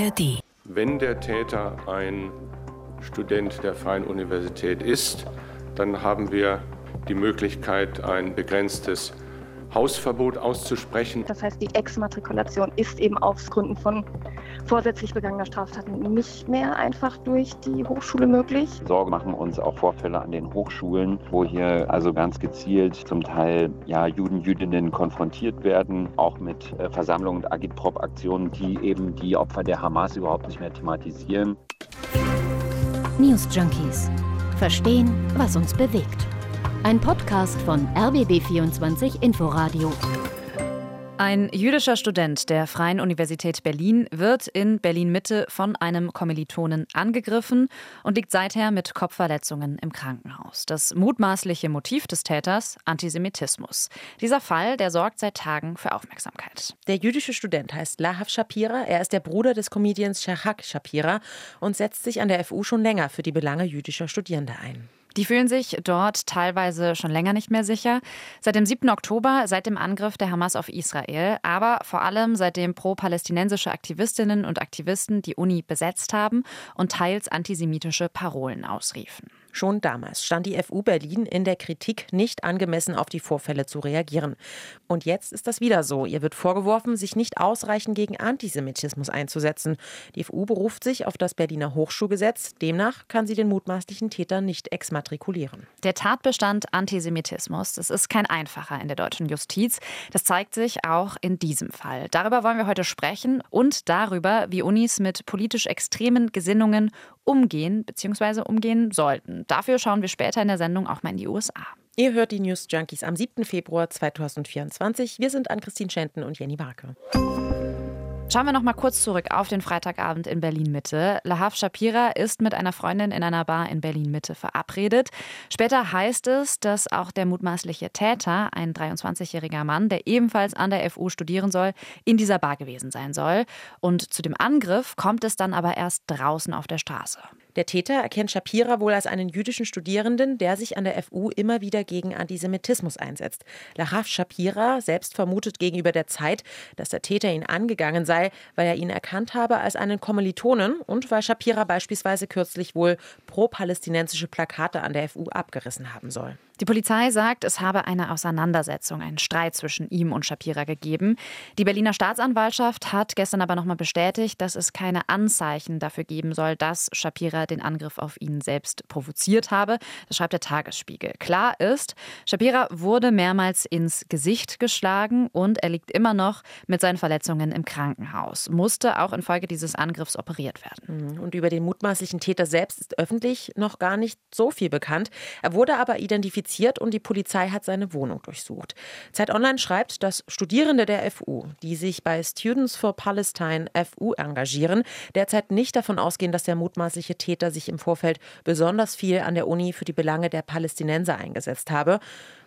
ARD. Wenn der Täter ein Student der Freien Universität ist, dann haben wir die Möglichkeit, ein begrenztes Hausverbot auszusprechen. Das heißt, die Exmatrikulation ist eben aus Gründen von vorsätzlich begangener Straftaten nicht mehr einfach durch die Hochschule möglich. Sorge machen uns auch Vorfälle an den Hochschulen, wo hier also ganz gezielt zum Teil ja, Juden, Jüdinnen konfrontiert werden, auch mit äh, Versammlungen und Agitprop-Aktionen, die eben die Opfer der Hamas überhaupt nicht mehr thematisieren. News Junkies. Verstehen, was uns bewegt. Ein Podcast von RBB24 Inforadio. Ein jüdischer Student der Freien Universität Berlin wird in Berlin-Mitte von einem Kommilitonen angegriffen und liegt seither mit Kopfverletzungen im Krankenhaus. Das mutmaßliche Motiv des Täters Antisemitismus. Dieser Fall, der sorgt seit Tagen für Aufmerksamkeit. Der jüdische Student heißt Lahav Shapira. Er ist der Bruder des Comedians Shahak Shapira und setzt sich an der FU schon länger für die Belange jüdischer Studierende ein. Die fühlen sich dort teilweise schon länger nicht mehr sicher. Seit dem 7. Oktober, seit dem Angriff der Hamas auf Israel, aber vor allem seitdem pro-palästinensische Aktivistinnen und Aktivisten die Uni besetzt haben und teils antisemitische Parolen ausriefen. Schon damals stand die FU Berlin in der Kritik, nicht angemessen auf die Vorfälle zu reagieren. Und jetzt ist das wieder so. Ihr wird vorgeworfen, sich nicht ausreichend gegen Antisemitismus einzusetzen. Die FU beruft sich auf das Berliner Hochschulgesetz. Demnach kann sie den mutmaßlichen Täter nicht exmatrikulieren. Der Tatbestand Antisemitismus, das ist kein einfacher in der deutschen Justiz. Das zeigt sich auch in diesem Fall. Darüber wollen wir heute sprechen und darüber, wie Unis mit politisch extremen Gesinnungen umgehen bzw. umgehen sollten. Dafür schauen wir später in der Sendung auch mal in die USA. Ihr hört die News Junkies am 7. Februar 2024. Wir sind an Christine Schenten und Jenny Barke. Schauen wir noch mal kurz zurück auf den Freitagabend in Berlin-Mitte. Lahav Shapira ist mit einer Freundin in einer Bar in Berlin-Mitte verabredet. Später heißt es, dass auch der mutmaßliche Täter, ein 23-jähriger Mann, der ebenfalls an der FU studieren soll, in dieser Bar gewesen sein soll. Und zu dem Angriff kommt es dann aber erst draußen auf der Straße. Der Täter erkennt Shapira wohl als einen jüdischen Studierenden, der sich an der FU immer wieder gegen Antisemitismus einsetzt. Lahav Shapira selbst vermutet gegenüber der Zeit, dass der Täter ihn angegangen sei, weil er ihn erkannt habe als einen Kommilitonen und weil Shapira beispielsweise kürzlich wohl pro-palästinensische Plakate an der FU abgerissen haben soll. Die Polizei sagt, es habe eine Auseinandersetzung, einen Streit zwischen ihm und Shapira gegeben. Die Berliner Staatsanwaltschaft hat gestern aber nochmal bestätigt, dass es keine Anzeichen dafür geben soll, dass Shapira den Angriff auf ihn selbst provoziert habe. Das schreibt der Tagesspiegel. Klar ist, Shapira wurde mehrmals ins Gesicht geschlagen und er liegt immer noch mit seinen Verletzungen im Krankenhaus, musste auch infolge dieses Angriffs operiert werden. Und über den mutmaßlichen Täter selbst ist öffentlich noch gar nicht so viel bekannt. Er wurde aber identifiziert und die Polizei hat seine Wohnung durchsucht. Zeit Online schreibt, dass Studierende der FU, die sich bei Students for Palestine FU engagieren, derzeit nicht davon ausgehen, dass der mutmaßliche Täter sich im Vorfeld besonders viel an der Uni für die Belange der Palästinenser eingesetzt habe.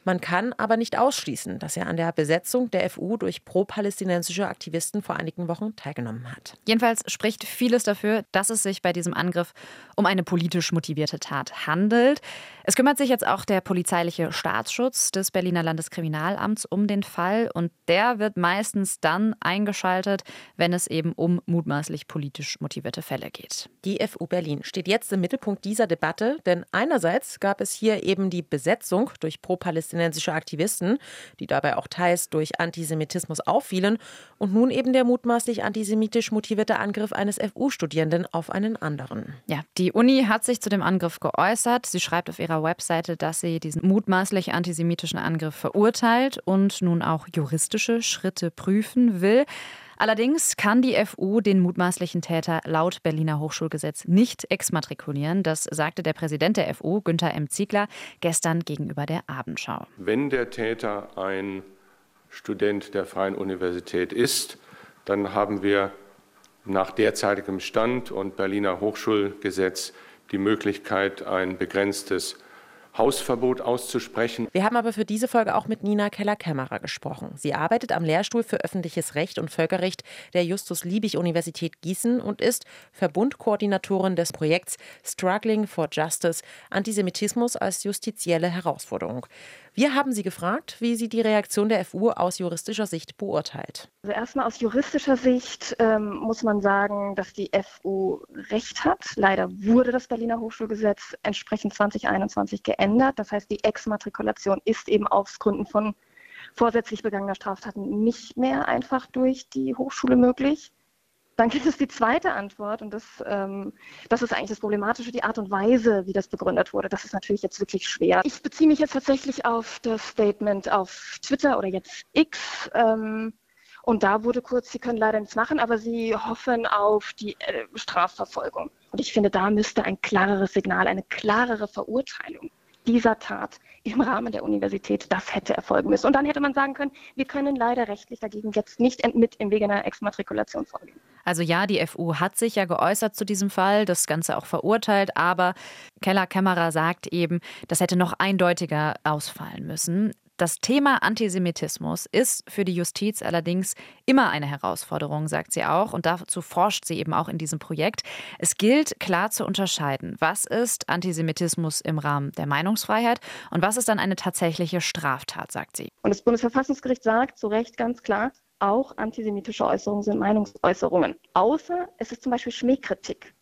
Man kann aber nicht ausschließen, dass er an der Besetzung der FU durch pro-palästinensische Aktivisten vor einigen Wochen teilgenommen hat. Jedenfalls spricht vieles dafür, dass es sich bei diesem Angriff um eine politisch motivierte Tat handelt. Es kümmert sich jetzt auch der polizeiliche Staatsschutz des Berliner Landeskriminalamts um den Fall und der wird meistens dann eingeschaltet, wenn es eben um mutmaßlich politisch motivierte Fälle geht. Die FU Berlin steht jetzt im Mittelpunkt dieser Debatte, denn einerseits gab es hier eben die Besetzung durch pro-palästinensische palästinensische Aktivisten, die dabei auch teils durch Antisemitismus auffielen, und nun eben der mutmaßlich antisemitisch motivierte Angriff eines FU-Studierenden auf einen anderen. Ja, die Uni hat sich zu dem Angriff geäußert. Sie schreibt auf ihrer Webseite, dass sie diesen mutmaßlich antisemitischen Angriff verurteilt und nun auch juristische Schritte prüfen will. Allerdings kann die FU den mutmaßlichen Täter laut Berliner Hochschulgesetz nicht exmatrikulieren. Das sagte der Präsident der FU, Günther M. Ziegler, gestern gegenüber der Abendschau. Wenn der Täter ein Student der Freien Universität ist, dann haben wir nach derzeitigem Stand und Berliner Hochschulgesetz die Möglichkeit, ein begrenztes Hausverbot auszusprechen. Wir haben aber für diese Folge auch mit Nina Keller-Kämmerer gesprochen. Sie arbeitet am Lehrstuhl für öffentliches Recht und Völkerrecht der Justus-Liebig-Universität Gießen und ist Verbundkoordinatorin des Projekts Struggling for Justice Antisemitismus als justizielle Herausforderung. Wir haben sie gefragt, wie sie die Reaktion der FU aus juristischer Sicht beurteilt. Also erstmal aus juristischer Sicht ähm, muss man sagen, dass die FU recht hat. Leider wurde das Berliner Hochschulgesetz entsprechend 2021 geändert. Das heißt, die Exmatrikulation ist eben aus Gründen von vorsätzlich begangener Straftaten nicht mehr einfach durch die Hochschule möglich. Dann gibt es die zweite Antwort und das, ähm, das ist eigentlich das Problematische, die Art und Weise, wie das begründet wurde. Das ist natürlich jetzt wirklich schwer. Ich beziehe mich jetzt tatsächlich auf das Statement auf Twitter oder jetzt X. Ähm, und da wurde kurz, Sie können leider nichts machen, aber Sie hoffen auf die äh, Strafverfolgung. Und ich finde, da müsste ein klareres Signal, eine klarere Verurteilung dieser Tat im Rahmen der Universität, das hätte erfolgen müssen. Und dann hätte man sagen können, wir können leider rechtlich dagegen jetzt nicht mit im Wege einer Exmatrikulation vorgehen. Also ja, die FU hat sich ja geäußert zu diesem Fall, das Ganze auch verurteilt, aber Keller Kämmerer sagt eben, das hätte noch eindeutiger ausfallen müssen. Das Thema Antisemitismus ist für die Justiz allerdings immer eine Herausforderung, sagt sie auch. Und dazu forscht sie eben auch in diesem Projekt. Es gilt klar zu unterscheiden, was ist Antisemitismus im Rahmen der Meinungsfreiheit und was ist dann eine tatsächliche Straftat, sagt sie. Und das Bundesverfassungsgericht sagt zu Recht ganz klar, auch antisemitische Äußerungen sind Meinungsäußerungen. Außer es ist zum Beispiel Schmähkritik.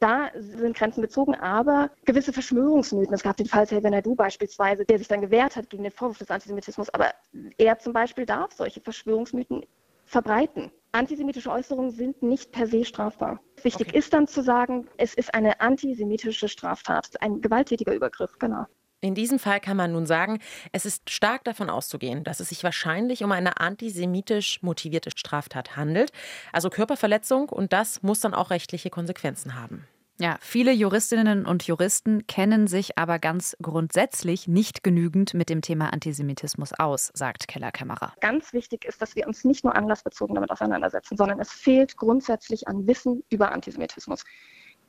Da sind Grenzen gezogen, aber gewisse Verschwörungsmythen. Es gab den Fall Selvenadu beispielsweise, der sich dann gewehrt hat gegen den Vorwurf des Antisemitismus, aber er zum Beispiel darf solche Verschwörungsmythen verbreiten. Antisemitische Äußerungen sind nicht per se strafbar. Wichtig okay. ist dann zu sagen, es ist eine antisemitische Straftat, ein gewalttätiger Übergriff, genau. In diesem Fall kann man nun sagen, es ist stark davon auszugehen, dass es sich wahrscheinlich um eine antisemitisch motivierte Straftat handelt, also Körperverletzung, und das muss dann auch rechtliche Konsequenzen haben. Ja, viele Juristinnen und Juristen kennen sich aber ganz grundsätzlich nicht genügend mit dem Thema Antisemitismus aus, sagt Keller Kämmerer. Ganz wichtig ist, dass wir uns nicht nur anlassbezogen damit auseinandersetzen, sondern es fehlt grundsätzlich an Wissen über Antisemitismus.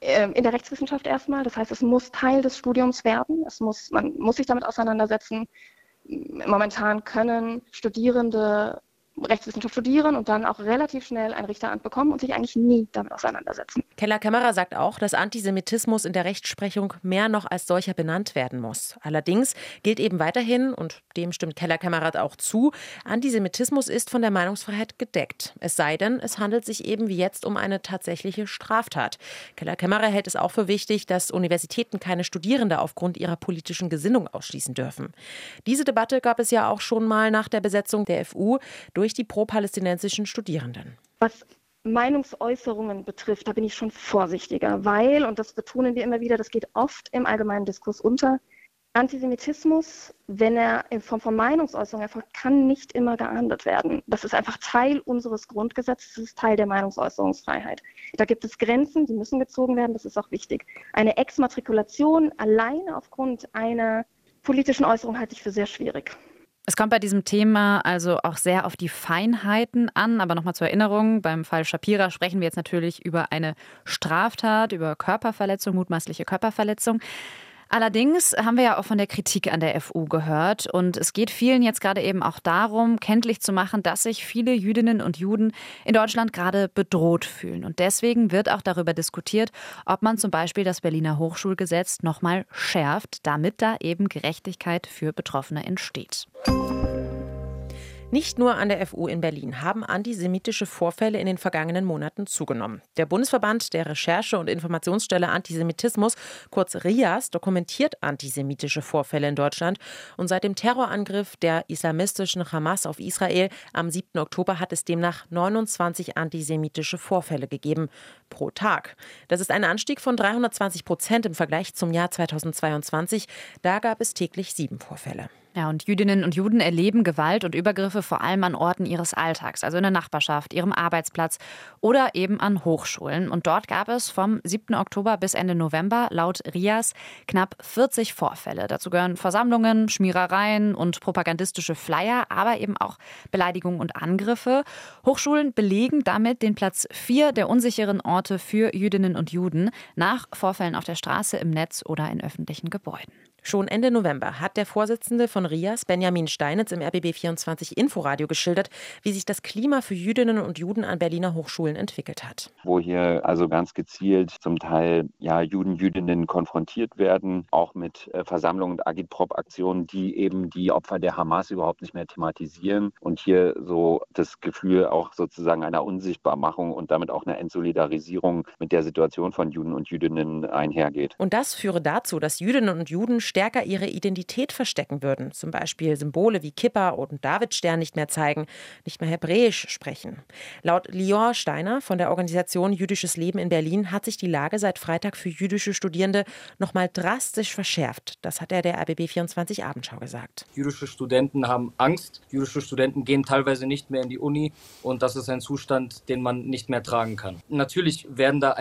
Ähm, in der Rechtswissenschaft erstmal. Das heißt, es muss Teil des Studiums werden. Es muss, man muss sich damit auseinandersetzen. Momentan können Studierende Rechtswissenschaft studieren und dann auch relativ schnell ein Richteramt bekommen und sich eigentlich nie damit auseinandersetzen. Keller Kämmerer sagt auch, dass Antisemitismus in der Rechtsprechung mehr noch als solcher benannt werden muss. Allerdings gilt eben weiterhin, und dem stimmt Keller Kämmerer auch zu, Antisemitismus ist von der Meinungsfreiheit gedeckt. Es sei denn, es handelt sich eben wie jetzt um eine tatsächliche Straftat. Keller Kämmerer hält es auch für wichtig, dass Universitäten keine Studierende aufgrund ihrer politischen Gesinnung ausschließen dürfen. Diese Debatte gab es ja auch schon mal nach der Besetzung der FU durch durch die pro-palästinensischen Studierenden. Was Meinungsäußerungen betrifft, da bin ich schon vorsichtiger, weil, und das betonen wir immer wieder, das geht oft im allgemeinen Diskurs unter, Antisemitismus, wenn er in Form von Meinungsäußerung erfolgt, kann nicht immer geahndet werden. Das ist einfach Teil unseres Grundgesetzes, das ist Teil der Meinungsäußerungsfreiheit. Da gibt es Grenzen, die müssen gezogen werden, das ist auch wichtig. Eine Exmatrikulation alleine aufgrund einer politischen Äußerung halte ich für sehr schwierig. Es kommt bei diesem Thema also auch sehr auf die Feinheiten an. Aber nochmal zur Erinnerung, beim Fall Shapira sprechen wir jetzt natürlich über eine Straftat, über Körperverletzung, mutmaßliche Körperverletzung. Allerdings haben wir ja auch von der Kritik an der FU gehört und es geht vielen jetzt gerade eben auch darum, kenntlich zu machen, dass sich viele Jüdinnen und Juden in Deutschland gerade bedroht fühlen. Und deswegen wird auch darüber diskutiert, ob man zum Beispiel das Berliner Hochschulgesetz nochmal schärft, damit da eben Gerechtigkeit für Betroffene entsteht. Nicht nur an der FU in Berlin haben antisemitische Vorfälle in den vergangenen Monaten zugenommen. Der Bundesverband der Recherche- und Informationsstelle Antisemitismus, kurz RIAS, dokumentiert antisemitische Vorfälle in Deutschland. Und seit dem Terrorangriff der islamistischen Hamas auf Israel am 7. Oktober hat es demnach 29 antisemitische Vorfälle gegeben pro Tag. Das ist ein Anstieg von 320 Prozent im Vergleich zum Jahr 2022. Da gab es täglich sieben Vorfälle. Ja, und Jüdinnen und Juden erleben Gewalt und Übergriffe vor allem an Orten ihres Alltags, also in der Nachbarschaft, ihrem Arbeitsplatz oder eben an Hochschulen. Und dort gab es vom 7. Oktober bis Ende November laut RIAS knapp 40 Vorfälle. Dazu gehören Versammlungen, Schmierereien und propagandistische Flyer, aber eben auch Beleidigungen und Angriffe. Hochschulen belegen damit den Platz 4 der unsicheren Orte für Jüdinnen und Juden nach Vorfällen auf der Straße, im Netz oder in öffentlichen Gebäuden. Schon Ende November hat der Vorsitzende von RIAS, Benjamin Steinitz, im RBB24 Inforadio geschildert, wie sich das Klima für Jüdinnen und Juden an Berliner Hochschulen entwickelt hat. Wo hier also ganz gezielt zum Teil ja, Juden, Jüdinnen konfrontiert werden, auch mit äh, Versammlungen und Agitprop-Aktionen, die eben die Opfer der Hamas überhaupt nicht mehr thematisieren und hier so das Gefühl auch sozusagen einer Unsichtbarmachung und damit auch einer Entsolidarisierung mit der Situation von Juden und Jüdinnen einhergeht. Und das führe dazu, dass Jüdinnen und Juden stärker ihre Identität verstecken würden, zum Beispiel Symbole wie Kippa und Davidstern nicht mehr zeigen, nicht mehr Hebräisch sprechen. Laut Lior Steiner von der Organisation Jüdisches Leben in Berlin hat sich die Lage seit Freitag für jüdische Studierende nochmal drastisch verschärft. Das hat er der RBB 24 Abendschau gesagt. Jüdische Studenten haben Angst. Jüdische Studenten gehen teilweise nicht mehr in die Uni und das ist ein Zustand, den man nicht mehr tragen kann. Natürlich werden da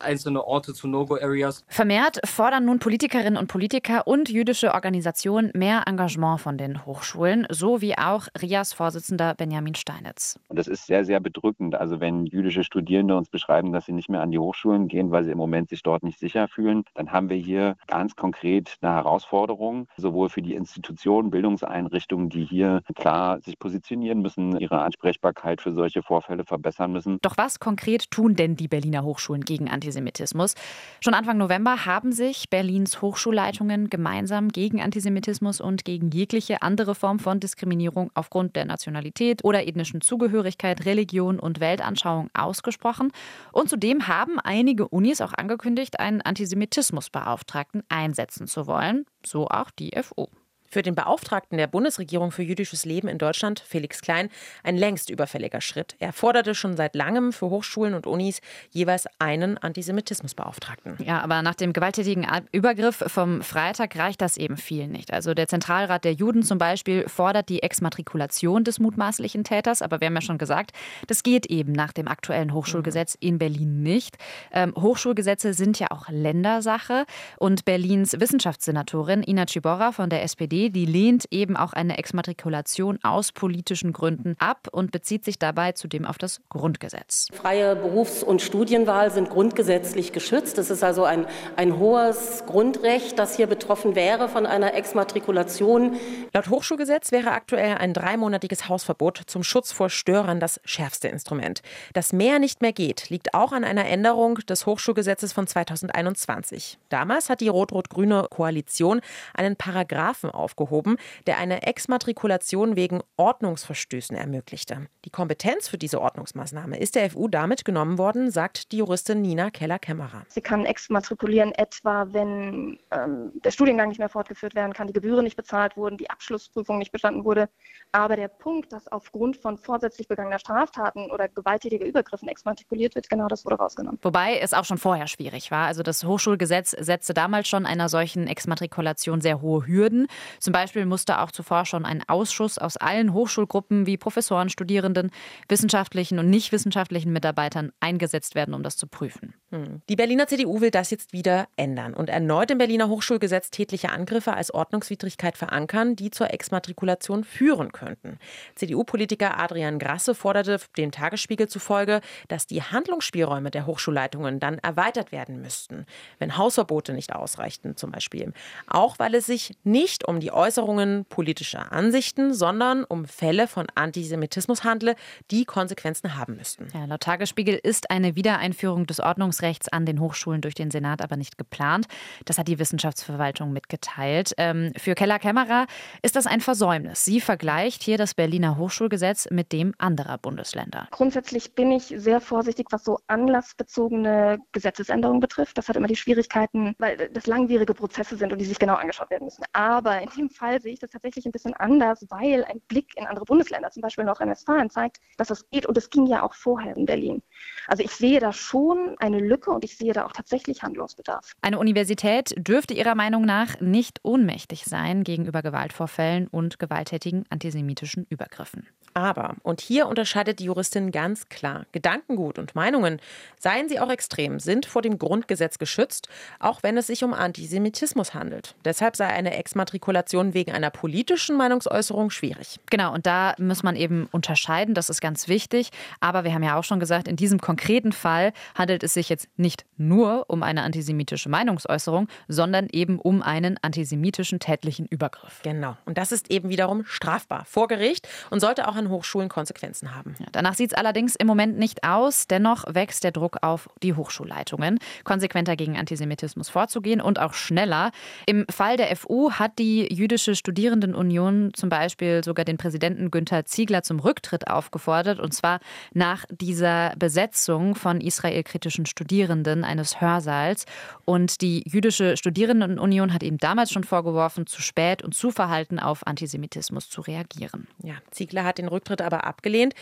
einzelne Orte zu No-Go-Areas. Vermehrt fordern nun Politikerinnen und Politiker und jüdische Organisationen mehr Engagement von den Hochschulen, so wie auch RIAS Vorsitzender Benjamin Steinitz. Und das ist sehr, sehr bedrückend. Also wenn jüdische Studierende uns beschreiben, dass sie nicht mehr an die Hochschulen gehen, weil sie im Moment sich dort nicht sicher fühlen, dann haben wir hier ganz konkret eine Herausforderung, sowohl für die Institutionen, Bildungseinrichtungen, die hier klar sich positionieren müssen, ihre Ansprechbarkeit für solche Vorfälle verbessern müssen. Doch was konkret tun denn die Berliner Hochschulen gegen Antisemitismus? Schon Anfang November haben sich Berlins Hochschulleitungen gemeinsam gegen Antisemitismus und gegen jegliche andere Form von Diskriminierung aufgrund der Nationalität oder ethnischen Zugehörigkeit, Religion und Weltanschauung ausgesprochen. Und zudem haben einige Unis auch angekündigt, einen Antisemitismusbeauftragten einsetzen zu wollen, so auch die FU. Für den Beauftragten der Bundesregierung für jüdisches Leben in Deutschland, Felix Klein, ein längst überfälliger Schritt. Er forderte schon seit langem für Hochschulen und Unis jeweils einen Antisemitismusbeauftragten. Ja, aber nach dem gewalttätigen Übergriff vom Freitag reicht das eben vielen nicht. Also der Zentralrat der Juden zum Beispiel fordert die Exmatrikulation des mutmaßlichen Täters, aber wir haben ja schon gesagt, das geht eben nach dem aktuellen Hochschulgesetz in Berlin nicht. Ähm, Hochschulgesetze sind ja auch Ländersache und Berlins Wissenschaftssenatorin Ina Ciborra von der SPD die lehnt eben auch eine Exmatrikulation aus politischen Gründen ab und bezieht sich dabei zudem auf das Grundgesetz. Freie Berufs- und Studienwahl sind grundgesetzlich geschützt. Es ist also ein, ein hohes Grundrecht, das hier betroffen wäre von einer Exmatrikulation. Laut Hochschulgesetz wäre aktuell ein dreimonatiges Hausverbot zum Schutz vor Störern das schärfste Instrument. Dass mehr nicht mehr geht, liegt auch an einer Änderung des Hochschulgesetzes von 2021. Damals hat die rot-rot-grüne Koalition einen Paragraphen auf aufgehoben, der eine Exmatrikulation wegen Ordnungsverstößen ermöglichte. Die Kompetenz für diese Ordnungsmaßnahme ist der FU damit genommen worden, sagt die Juristin Nina Keller-Kämmerer. Sie kann exmatrikulieren, etwa wenn ähm, der Studiengang nicht mehr fortgeführt werden kann, die Gebühren nicht bezahlt wurden, die Abschlussprüfung nicht bestanden wurde. Aber der Punkt, dass aufgrund von vorsätzlich begangener Straftaten oder gewalttätiger Übergriffen exmatrikuliert wird, genau das wurde rausgenommen. Wobei es auch schon vorher schwierig war. Also das Hochschulgesetz setzte damals schon einer solchen Exmatrikulation sehr hohe Hürden. Zum Beispiel musste auch zuvor schon ein Ausschuss aus allen Hochschulgruppen wie Professoren, Studierenden, wissenschaftlichen und nicht wissenschaftlichen Mitarbeitern eingesetzt werden, um das zu prüfen. Hm. Die Berliner CDU will das jetzt wieder ändern und erneut im Berliner Hochschulgesetz tätliche Angriffe als Ordnungswidrigkeit verankern, die zur Exmatrikulation führen könnten. CDU-Politiker Adrian Grasse forderte dem Tagesspiegel zufolge, dass die Handlungsspielräume der Hochschulleitungen dann erweitert werden müssten, wenn Hausverbote nicht ausreichten zum Beispiel. Auch weil es sich nicht um die Äußerungen politischer Ansichten, sondern um Fälle von Antisemitismus handle, die Konsequenzen haben müssten. Ja, laut Tagesspiegel ist eine Wiedereinführung des Ordnungsrechts an den Hochschulen durch den Senat aber nicht geplant. Das hat die Wissenschaftsverwaltung mitgeteilt. Ähm, für Keller Kämmerer ist das ein Versäumnis. Sie vergleicht hier das Berliner Hochschulgesetz mit dem anderer Bundesländer. Grundsätzlich bin ich sehr vorsichtig, was so anlassbezogene Gesetzesänderungen betrifft. Das hat immer die Schwierigkeiten, weil das langwierige Prozesse sind und die sich genau angeschaut werden müssen. Aber in dem Fall sehe ich das tatsächlich ein bisschen anders, weil ein Blick in andere Bundesländer, zum Beispiel Nordrhein-Westfalen, zeigt, dass das geht und es ging ja auch vorher in Berlin. Also ich sehe da schon eine Lücke und ich sehe da auch tatsächlich Handlungsbedarf. Eine Universität dürfte Ihrer Meinung nach nicht ohnmächtig sein gegenüber Gewaltvorfällen und gewalttätigen antisemitischen Übergriffen. Aber, und hier unterscheidet die Juristin ganz klar, Gedankengut und Meinungen, seien sie auch extrem, sind vor dem Grundgesetz geschützt, auch wenn es sich um Antisemitismus handelt. Deshalb sei eine Exmatrikulation wegen einer politischen Meinungsäußerung schwierig. Genau, und da muss man eben unterscheiden, das ist ganz wichtig. Aber wir haben ja auch schon gesagt, in diesem konkreten Fall handelt es sich jetzt nicht nur um eine antisemitische Meinungsäußerung, sondern eben um einen antisemitischen tätlichen Übergriff. Genau, und das ist eben wiederum strafbar vor Gericht und sollte auch an Hochschulen Konsequenzen haben. Ja, danach sieht es allerdings im Moment nicht aus. Dennoch wächst der Druck auf die Hochschulleitungen, konsequenter gegen Antisemitismus vorzugehen und auch schneller. Im Fall der FU hat die Jüdische Studierendenunion zum Beispiel sogar den Präsidenten Günther Ziegler zum Rücktritt aufgefordert, und zwar nach dieser Besetzung von israelkritischen Studierenden eines Hörsaals. Und die Jüdische Studierendenunion hat ihm damals schon vorgeworfen, zu spät und zu verhalten auf Antisemitismus zu reagieren. Ja, Ziegler hat den Rücktritt aber abgelehnt.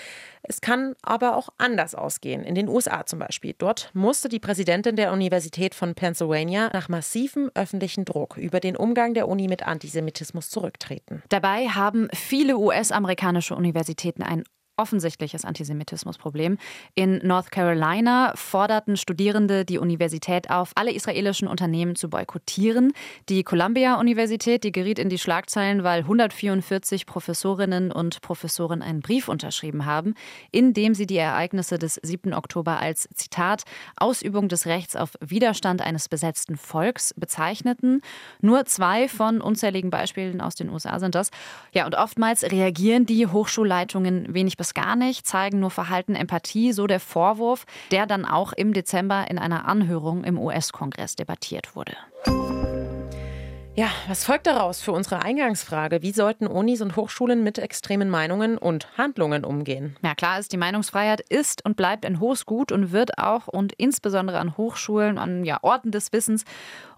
Es kann aber auch anders ausgehen. In den USA zum Beispiel. Dort musste die Präsidentin der Universität von Pennsylvania nach massivem öffentlichen Druck über den Umgang der Uni mit Antisemitismus zurücktreten. Dabei haben viele US-amerikanische Universitäten ein offensichtliches Antisemitismusproblem. In North Carolina forderten Studierende die Universität auf, alle israelischen Unternehmen zu boykottieren. Die Columbia-Universität, die geriet in die Schlagzeilen, weil 144 Professorinnen und Professoren einen Brief unterschrieben haben, in dem sie die Ereignisse des 7. Oktober als Zitat Ausübung des Rechts auf Widerstand eines besetzten Volks bezeichneten. Nur zwei von unzähligen Beispielen aus den USA sind das. Ja, und oftmals reagieren die Hochschulleitungen wenig bis gar nicht, zeigen nur Verhalten Empathie, so der Vorwurf, der dann auch im Dezember in einer Anhörung im US-Kongress debattiert wurde. Ja, was folgt daraus für unsere Eingangsfrage? Wie sollten Unis und Hochschulen mit extremen Meinungen und Handlungen umgehen? Ja, klar ist, die Meinungsfreiheit ist und bleibt ein hohes Gut und wird auch und insbesondere an Hochschulen, an ja, Orten des Wissens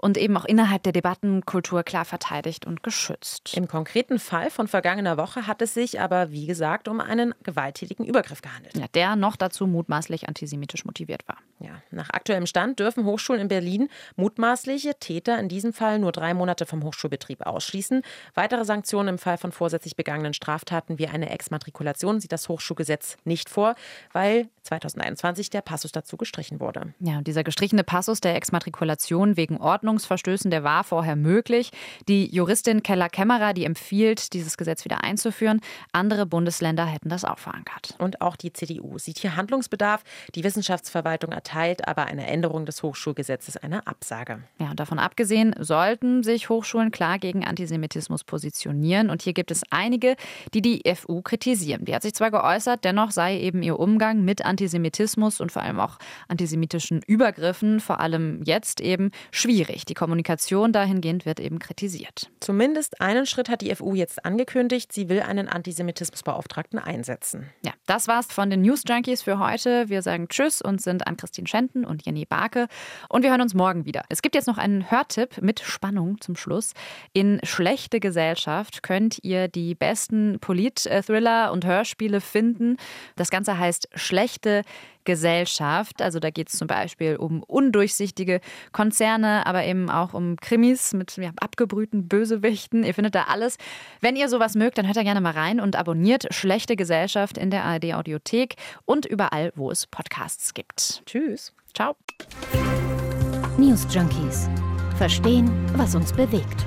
und eben auch innerhalb der Debattenkultur klar verteidigt und geschützt. Im konkreten Fall von vergangener Woche hat es sich aber, wie gesagt, um einen gewalttätigen Übergriff gehandelt. Ja, der noch dazu mutmaßlich antisemitisch motiviert war. Ja, nach aktuellem Stand dürfen Hochschulen in Berlin mutmaßliche Täter in diesem Fall nur drei Monate vom Hochschulbetrieb ausschließen. Weitere Sanktionen im Fall von vorsätzlich begangenen Straftaten wie eine Exmatrikulation sieht das Hochschulgesetz nicht vor, weil 2021 der Passus dazu gestrichen wurde. Ja, und dieser gestrichene Passus der Exmatrikulation wegen Ordnungsverstößen, der war vorher möglich. Die Juristin Keller Kämmerer, die empfiehlt, dieses Gesetz wieder einzuführen. Andere Bundesländer hätten das auch verankert. Und auch die CDU sieht hier Handlungsbedarf. Die Wissenschaftsverwaltung erteilt aber eine Änderung des Hochschulgesetzes eine Absage. Ja, und davon abgesehen sollten sich Hochschulen klar gegen Antisemitismus positionieren. Und hier gibt es einige, die die FU kritisieren. Die hat sich zwar geäußert, dennoch sei eben ihr Umgang mit Antisemitismus und vor allem auch antisemitischen Übergriffen, vor allem jetzt eben, schwierig. Die Kommunikation dahingehend wird eben kritisiert. Zumindest einen Schritt hat die FU jetzt angekündigt. Sie will einen Antisemitismusbeauftragten einsetzen. Ja, das war's von den News Junkies für heute. Wir sagen Tschüss und sind an Christine Schenten und Jenny Barke. Und wir hören uns morgen wieder. Es gibt jetzt noch einen Hörtipp mit Spannung zum Schluss. In Schlechte Gesellschaft könnt ihr die besten Polit-Thriller und Hörspiele finden. Das Ganze heißt Schlechte Gesellschaft. Also da geht es zum Beispiel um undurchsichtige Konzerne, aber eben auch um Krimis mit ja, abgebrühten Bösewichten. Ihr findet da alles. Wenn ihr sowas mögt, dann hört da gerne mal rein und abonniert Schlechte Gesellschaft in der ARD Audiothek und überall, wo es Podcasts gibt. Tschüss. Ciao. News Junkies. Verstehen, was uns bewegt.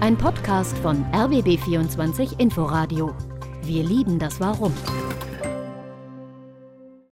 Ein Podcast von RBB24 Inforadio. Wir lieben das Warum.